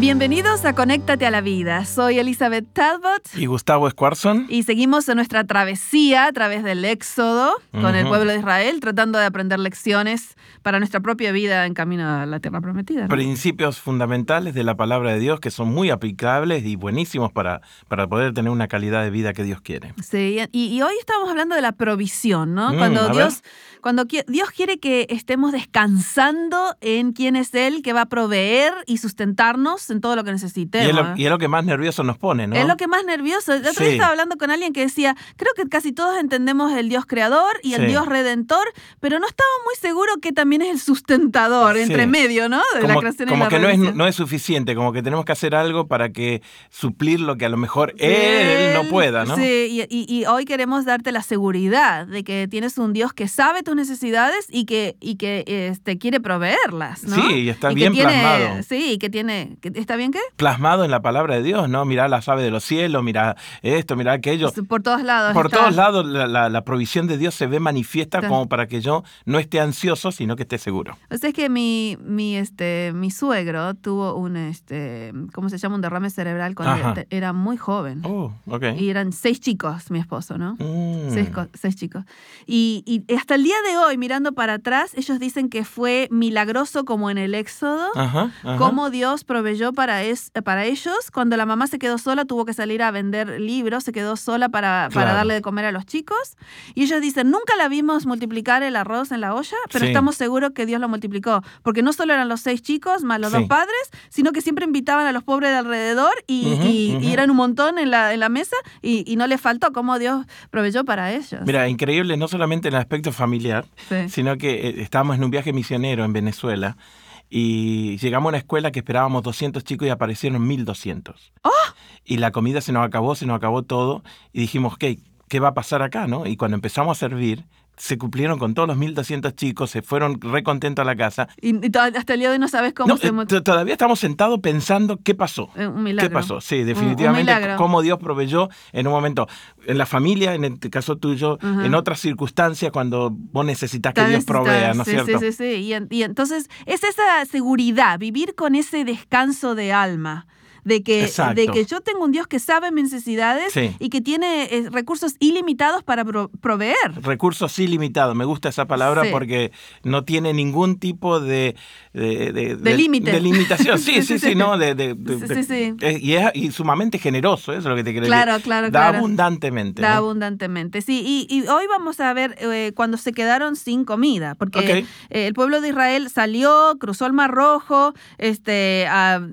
Bienvenidos a Conéctate a la Vida. Soy Elizabeth Talbot. Y Gustavo Squarson. Y seguimos en nuestra travesía a través del Éxodo con el pueblo de Israel, tratando de aprender lecciones para nuestra propia vida en camino a la tierra prometida. Principios fundamentales de la palabra de Dios que son muy aplicables y buenísimos para, para poder tener una calidad de vida que Dios quiere. Sí, y, hoy estamos hablando de la provisión, ¿no? Mm, Cuando Dios cuando Dios quiere que estemos descansando en quién es Él, que va a proveer y sustentarnos en todo lo que necesitemos. Y es lo, que más nervioso nos pone, ¿no? Es lo que más nervioso. El otro día estaba hablando con alguien que decía, creo que casi todos entendemos el Dios creador y el Dios redentor, pero no estaba muy seguro que también es el sustentador, entre medio, ¿no? De la creación como que no es, no es suficiente, como que tenemos que hacer algo para que suplir lo que a lo mejor Él no pueda, ¿no? Sí, y, y hoy queremos darte la seguridad de que tienes un Dios que sabe tus necesidades y que, y que este, quiere proveerlas, ¿no? Sí, y está bien plasmado. Sí, que tiene, que, ¿está bien qué? Plasmado en la palabra de Dios, ¿no? Mirá las aves de los cielos, mira esto, mira aquello. Por todos lados. Por todos lados la, la, provisión de Dios se ve manifiesta como para que yo no esté ansioso, sino que esté seguro. O sea, es que mi, mi, este, mi suegro tuvo un, este, ¿cómo se llama? Un derrame cerebral cuando era muy joven. Oh, okay. Y eran seis chicos, mi esposo, ¿no? Mm. Seis, seis, chicos. Y, y hasta el día de hoy, mirando para atrás, ellos dicen que fue milagroso como en el Éxodo, cómo Dios proveyó para, es, para ellos. Cuando la mamá se quedó sola, tuvo que salir a vender libros, se quedó sola para, para darle de comer a los chicos. Y ellos dicen, nunca la vimos multiplicar el arroz en la olla, pero estamos seguros que Dios lo multiplicó, porque no solo eran los seis chicos más los dos padres, sino que siempre invitaban a los pobres de alrededor y, eran un montón en la, en la mesa y, y no les faltó cómo Dios proveyó para ellos. Mira, increíble, no solamente en el aspecto familiar, sino que eh, estábamos en un viaje misionero en Venezuela y llegamos a una escuela que esperábamos 200 chicos y aparecieron 1200. ¡Oh! Y la comida se nos acabó, se nos acabó todo y dijimos, ¿qué, ¿qué va a pasar acá? ¿no? Y cuando empezamos a servir, se cumplieron con todos los 1.200 chicos, se fueron recontentos a la casa. Y, hasta el día de hoy no sabes cómo se... Eh, todavía estamos sentados pensando qué pasó. Eh, un milagro. ¿Qué pasó? Sí, definitivamente cómo Dios proveyó en un momento, en la familia, en el caso tuyo, en otras circunstancias, cuando vos necesitas que Dios provea, ¿no es cierto? Sí, sí, sí. y entonces es esa seguridad, vivir con ese descanso de alma de que, de que yo tengo un Dios que sabe mis necesidades y que tiene eh, recursos ilimitados para proveer. Recursos ilimitados, me gusta esa palabra porque no tiene ningún tipo de... De, de, límite. De limitación, sí, sí, sí, ¿no? De, y es sumamente generoso, eso es lo que te quiero claro, decir. Claro, claro. Da abundantemente. Da abundantemente, sí. Y, hoy vamos a ver eh, cuando se quedaron sin comida, porque eh, el pueblo de Israel salió, cruzó el Mar Rojo, este,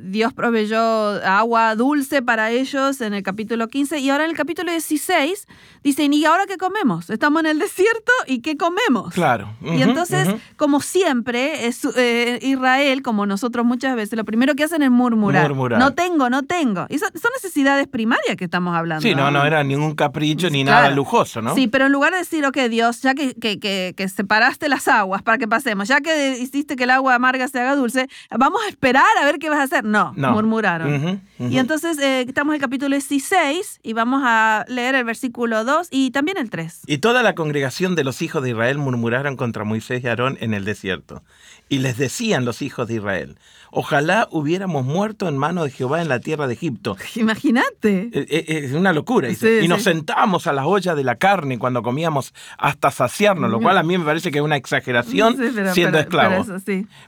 Dios proveyó agua dulce para ellos en el capítulo 15 y ahora en el capítulo 16 dicen, ¿y ahora qué comemos? Estamos en el desierto y ¿qué comemos? Claro. y entonces, como siempre, es, eh, Israel, como nosotros muchas veces, lo primero que hacen es murmurar. No tengo, no tengo. Y son, necesidades primarias que estamos hablando. Sí, no, no era ningún capricho ni nada lujoso, ¿no? Sí, pero en lugar de decir, ok, Dios, ya que, que, separaste las aguas para que pasemos, ya que hiciste que el agua amarga se haga dulce, vamos a esperar a ver qué vas a hacer. No, murmuraron. Y entonces eh, estamos en el capítulo 16 y vamos a leer el versículo 2 y también el 3. Y toda la congregación de los hijos de Israel murmuraron contra Moisés y Aarón en el desierto. Y les decían los hijos de Israel, ojalá hubiéramos muerto en mano de Jehová en la tierra de Egipto. Imagínate. Eh, eh, es una locura. y nos sentábamos a la olla de la carne cuando comíamos hasta saciarnos, lo cual a mí me parece que es una exageración siendo esclavos.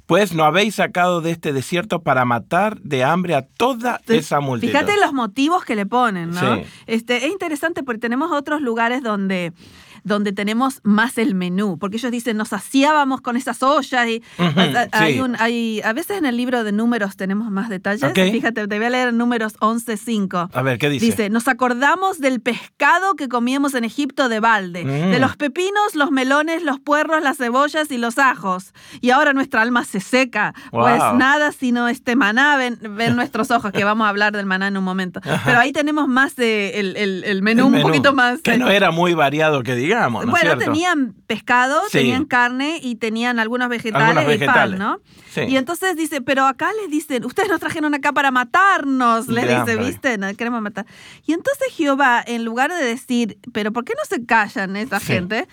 pues no habéis sacado de este desierto para matar de hambre a toda esa multitud. Fíjate los motivos que le ponen, ¿no? Este, es interesante porque tenemos otros lugares donde donde tenemos más el menú, porque ellos dicen, nos saciábamos con esas ollas y hay un, hay, a veces en el libro de números tenemos más detalles. Fíjate, te voy a leer números 11.5. A ver, ¿qué dice? Dice, nos acordamos del pescado que comíamos en Egipto de balde, mm. de los pepinos, los melones, los puerros, las cebollas y los ajos. Y ahora nuestra alma se seca, pues nada sino este maná ven, nuestros ojos, que vamos a hablar del maná en un momento. Pero ahí tenemos más de el, el, menú, un poquito más. Que no era muy variado, que diga digamos. ¿no bueno, tenían pescado, tenían carne y tenían algunos vegetales, y pan, ¿no? Y entonces dice, pero acá les dicen, ustedes nos trajeron acá para matarnos, les dice, ¿viste? No, queremos matar. Y entonces Jehová, en lugar de decir, pero ¿por qué no se callan esta gente?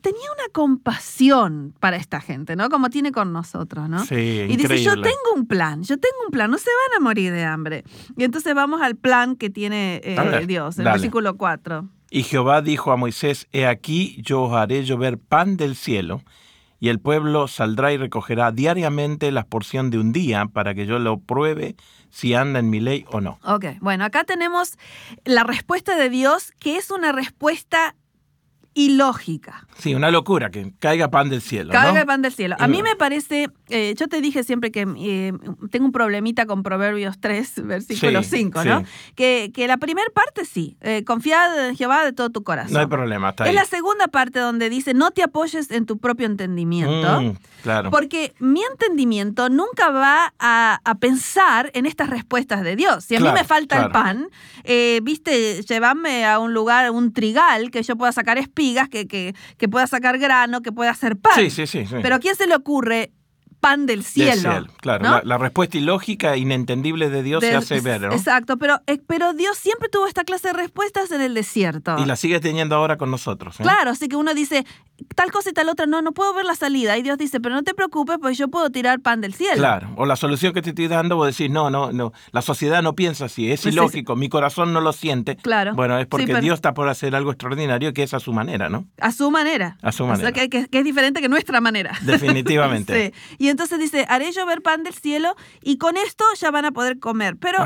tenía una compasión para esta gente, ¿no? Como tiene con nosotros, ¿no? Sí, y dice, yo tengo un plan, yo tengo un plan, no se van a morir de hambre. Y entonces vamos al plan que tiene eh, Dios, el versículo 4. Y Jehová dijo a Moisés, He aquí yo os haré llover pan del cielo, y el pueblo saldrá y recogerá diariamente la porción de un día para que yo lo pruebe si anda en mi ley o no. Ok, bueno, acá tenemos la respuesta de Dios, que es una respuesta ilógica. Sí, una locura, que caiga pan del cielo. Caiga pan del cielo. A mí me parece, eh, yo te dije siempre que eh, tengo un problemita con Proverbios 3, versículo 5, ¿no? Que, que, la primera parte sí, eh, confía en Jehová de todo tu corazón. No hay problema, está ahí. Es la segunda parte donde dice, no te apoyes en tu propio entendimiento. Mm, claro. Porque mi entendimiento nunca va a, pensar en estas respuestas de Dios. Si a mí me falta el pan, viste, llévame a un lugar, un trigal, que yo pueda sacar espíritu que, que, pueda sacar grano, que pueda hacer pan. Sí, sí, sí, Pero ¿a quién se le ocurre pan del cielo. claro. La, respuesta ilógica, inentendible de Dios se hace ver, ¿no? Exacto, pero, eh, pero Dios siempre tuvo esta clase de respuestas en el desierto. Y la sigue teniendo ahora con nosotros. ¿eh? Claro, así que uno dice, tal cosa y tal otra, no, no puedo ver la salida. Y Dios dice, pero no te preocupes, pues yo puedo tirar pan del cielo. Claro, o la solución que te estoy dando, vos decís, no, no, no, la sociedad no piensa así, es ilógico, mi corazón no lo siente. Claro. Bueno, es porque Dios está por hacer algo extraordinario que es a su manera, ¿no? A su manera. A su manera. O sea, que, es diferente que nuestra manera. Definitivamente. sí. Y entonces dice, haré llover pan del cielo y con esto ya van a poder comer. Pero,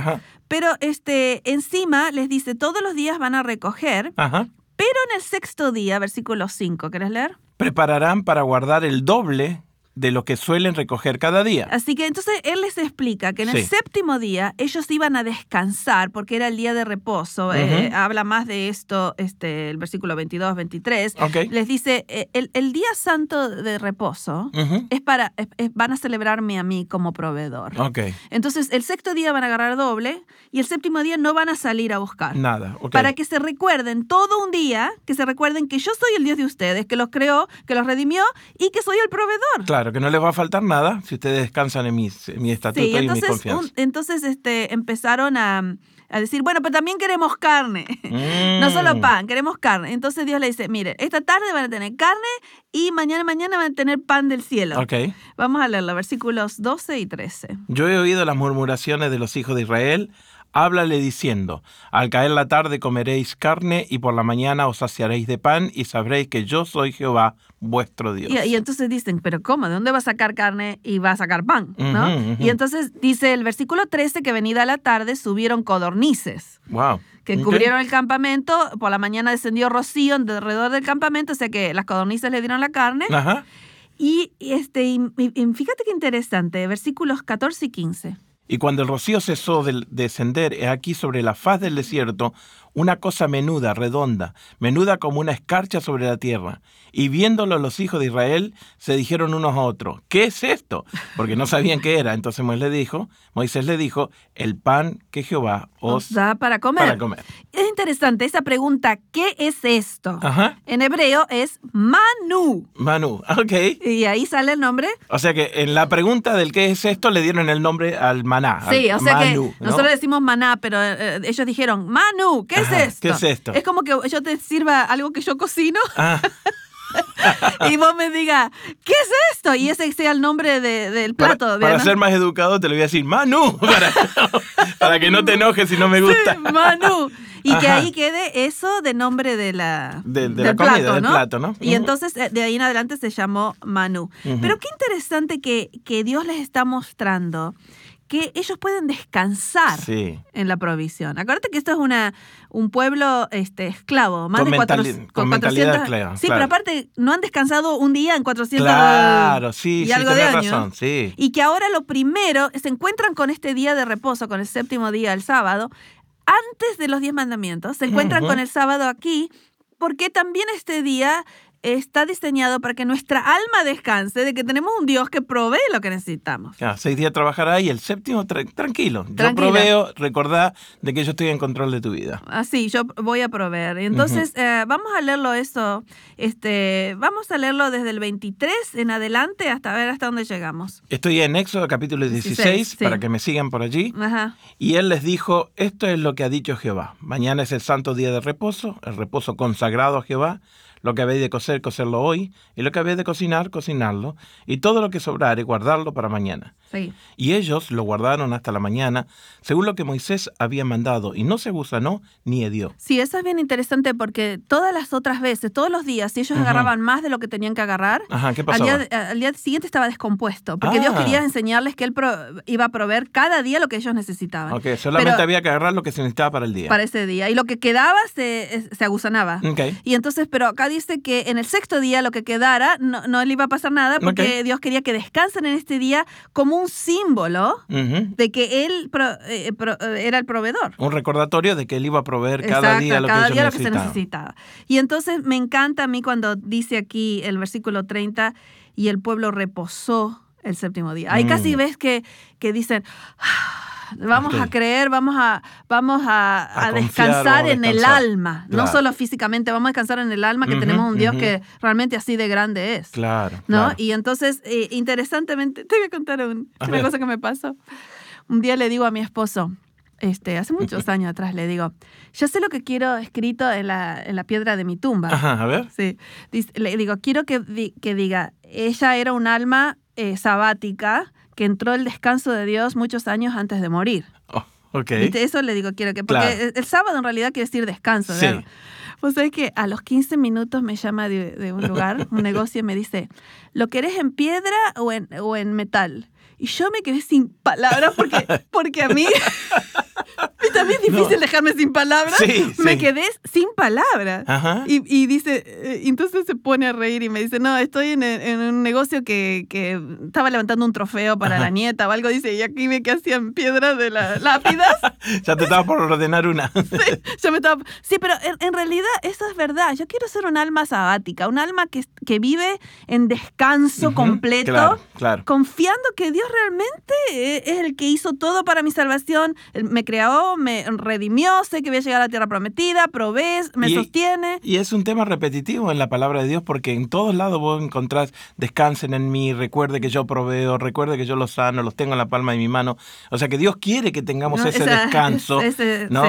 pero este, encima les dice, todos los días van a recoger. Ajá. Pero en el sexto día, versículo 5, ¿querés leer? Prepararán para guardar el doble de lo que suelen recoger cada día. Así que entonces él les explica que en el séptimo día ellos iban a descansar porque era el día de reposo. Eh, habla más de esto este, el versículo 22, 23. Les dice, eh, el, día santo de reposo es para, van a celebrarme a mí como proveedor. Entonces el sexto día van a agarrar doble y el séptimo día no van a salir a buscar. Nada. Para que se recuerden todo un día, que se recuerden que yo soy el Dios de ustedes, que los creó, que los redimió y que soy el proveedor. Claro que no les va a faltar nada si ustedes descansan en mi, mi estatuto y mi confianza. entonces este, empezaron a, decir, bueno, pero también queremos carne, no solo mm. pan, queremos carne. Entonces Dios le dice, mire, esta tarde van a tener carne y mañana mañana van a tener pan del cielo. Okay. Vamos a leer los versículos 12 y 13. Yo he oído las murmuraciones de los hijos de Israel háblale diciendo, al caer la tarde comeréis carne y por la mañana os saciaréis de pan y sabréis que yo soy Jehová vuestro Dios. Y, entonces dicen, pero ¿cómo? ¿De dónde va a sacar carne y va a sacar pan? ¿no? Y entonces dice el versículo 13 que venida la tarde subieron codornices. Wow. Que cubrieron el campamento, por la mañana descendió rocío alrededor del campamento, o sea que las codornices le dieron la carne. Ajá. Y, este, y, fíjate qué interesante, versículos 14 y 15. Y cuando el rocío cesó de descender, aquí sobre la faz del desierto una cosa menuda, redonda, menuda como una escarcha sobre la tierra. Y viéndolo los hijos de Israel, se dijeron unos a otros, ¿qué es esto? Porque no sabían qué era. Entonces Moisés le dijo, Moisés le dijo, el pan que Jehová os, da para comer. para comer. Es interesante esa pregunta, ¿qué es esto? Ajá. En hebreo es Manu. Manu, ok. Y ahí sale el nombre. O sea que en la pregunta del qué es esto le dieron el nombre al maná. Sí, o sea que nosotros decimos maná, pero eh, ellos dijeron, Manu, ¿qué es esto? ¿Qué es esto? Es como que yo te sirva algo que yo cocino. Ah. y vos me digas, ¿qué es esto? Y ese sea el nombre del plato. Para, ser más educado te lo voy a decir, Manu, para, que no te enojes si no me gusta. Manu. Y que ahí quede eso de nombre de la, de, del plato, ¿no? plato, ¿no? Y entonces eh, de ahí en adelante se llamó Manu. Pero qué interesante que, que Dios les está mostrando que ellos pueden descansar en la provisión. Acuérdate que esto es una, un pueblo este, esclavo, más de 400, con 400 Sí, pero aparte no han descansado un día en 400 Claro, sí, y algo de razón, sí. Y que ahora lo primero, se encuentran con este día de reposo, con el séptimo día, el sábado, antes de los diez mandamientos, se encuentran con el sábado aquí, porque también este día está diseñado para que nuestra alma descanse de que tenemos un Dios que provee lo que necesitamos. Ah, seis días trabajará y el séptimo tranquilo. Yo proveo, recordá de que yo estoy en control de tu vida. Así, yo voy a proveer. Entonces, eh, vamos a leerlo esto, este, vamos a leerlo desde el 23 en adelante hasta ver hasta dónde llegamos. Estoy en Éxodo capítulo 16, para que me sigan por allí. Y él les dijo, esto es lo que ha dicho Jehová. Mañana es el santo día de reposo, el reposo consagrado a Jehová. Lo que habéis de coser, coserlo hoy, y lo que habéis de cocinar, cocinarlo, y todo lo que sobrare, guardarlo para mañana. Y ellos lo guardaron hasta la mañana, según lo que Moisés había mandado, y no se gusanó ni hedió. Sí, eso es bien interesante porque todas las otras veces, todos los días, si ellos agarraban más de lo que tenían que agarrar, Al, día, siguiente estaba descompuesto, porque Dios quería ah. enseñarles que Él iba a proveer cada día lo que ellos necesitaban. Ok, solamente había que agarrar lo que se necesitaba para el día. Para ese día. Y lo que quedaba se, se agusanaba. Y entonces, pero acá dice que en el sexto día lo que quedara no, no le iba a pasar nada porque Dios quería que descansen en este día como un símbolo de que él eh, eh, era el proveedor. Un recordatorio de que él iba a proveer cada día lo que, día lo que se necesitaba. Y entonces me encanta a mí cuando dice aquí el versículo 30, y el pueblo reposó el séptimo día. Ahí casi mm. ves que, que dicen... Vamos a creer, vamos a, vamos a, descansar en el alma, no solo físicamente, vamos a descansar en el alma, que tenemos un Dios que realmente así de grande es. Claro. ¿no? Y entonces, eh, interesantemente, te voy a contar una cosa que me pasó. Un día le digo a mi esposo, este, hace muchos años atrás le digo, ya sé lo que quiero escrito en la, en la piedra de mi tumba. Ajá, a ver. Sí. le digo, quiero que, que diga, ella era un alma eh, sabática que entró el descanso de Dios muchos años antes de morir. Oh, ok. Eso le digo, quiero que. Porque el, sábado en realidad quiere decir descanso. Sí. Pues es que a los 15 minutos me llama de, un lugar, un negocio, y me dice: ¿Lo querés en piedra o en, o en metal? Y yo me quedé sin palabras porque, porque a mí también es difícil dejarme sin palabras. me quedé sin palabras. Y, dice, eh, entonces se pone a reír y me dice, no, estoy en, un negocio que, estaba levantando un trofeo para la nieta o algo. Dice, y aquí me que hacían piedras de las lápidas. ya te estaba por ordenar una. sí, ya me estaba... sí, pero en, realidad eso es verdad. Yo quiero ser un alma sabática, un alma que, que vive en descanso completo, confiando que Dios realmente eh, es el que hizo todo para mi salvación. Me creó, me redimió, sé que voy a llegar a la tierra prometida, provees, me sostiene. Y es un tema repetitivo en la palabra de Dios porque en todos lados vos encontrás descansen en mí, recuerde que yo proveo, recuerde que yo los sano, los tengo en la palma de mi mano. O sea que Dios quiere que tengamos ese descanso, ¿no?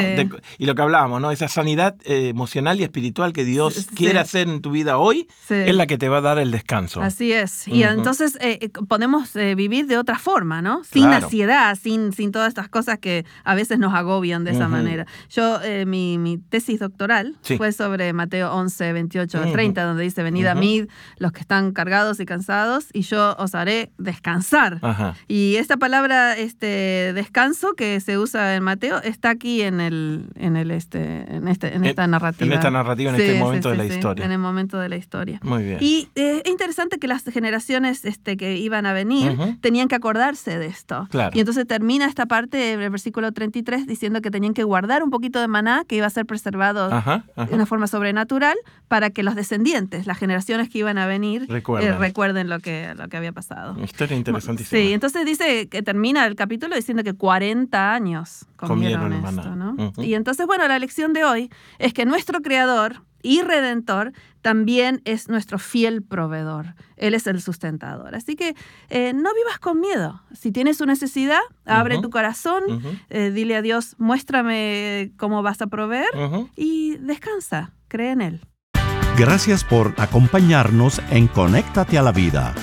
y lo que hablábamos, ¿no? Esa sanidad eh, emocional y espiritual que Dios quiere hacer en tu vida hoy es la que te va a dar el descanso. Así es. Y entonces eh, eh, podemos vivir de otra forma, ¿no? Sin ansiedad, sin, sin todas estas cosas que a veces nos agobian de esa manera. Yo, eh, mi, mi, tesis doctoral fue sobre Mateo 11, 28 30, donde dice, venid a mí los que están cargados y cansados, y yo os haré descansar. Y esta palabra, este descanso que se usa en Mateo, está aquí en el, en el este, en este, en esta narrativa. En esta narrativa, en este momento de la historia. En el momento de la historia. Muy bien. Y eh, es interesante que las generaciones este, que iban a venir tenían que acordarse de esto. Y entonces termina esta parte, el versículo 33, diciendo que tenían que guardar un poquito de maná que iba a ser preservado de una forma sobrenatural para que los descendientes, las generaciones que iban a venir, eh, recuerden, lo, que, lo que había pasado. Historia interesantísima. Sí, entonces dice que termina el capítulo diciendo que 40 años comieron, esto, ¿no? Y entonces, bueno, la lección de hoy es que nuestro creador y redentor, también es nuestro fiel proveedor. Él es el sustentador. Así que eh, no vivas con miedo. Si tienes una necesidad, abre tu corazón, eh, dile a Dios, muéstrame cómo vas a proveer y descansa, cree en Él. Gracias por acompañarnos en Conéctate a la Vida.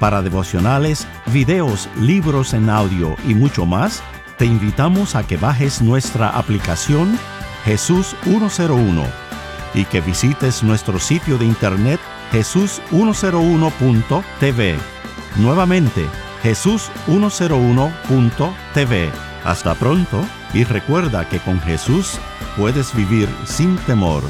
Para devocionales, videos, libros en audio y mucho más, te invitamos a que bajes nuestra aplicación Jesús 101 y que visites nuestro sitio de internet jesús101.tv. Nuevamente, jesús101.tv. Hasta pronto y recuerda que con Jesús puedes vivir sin temor.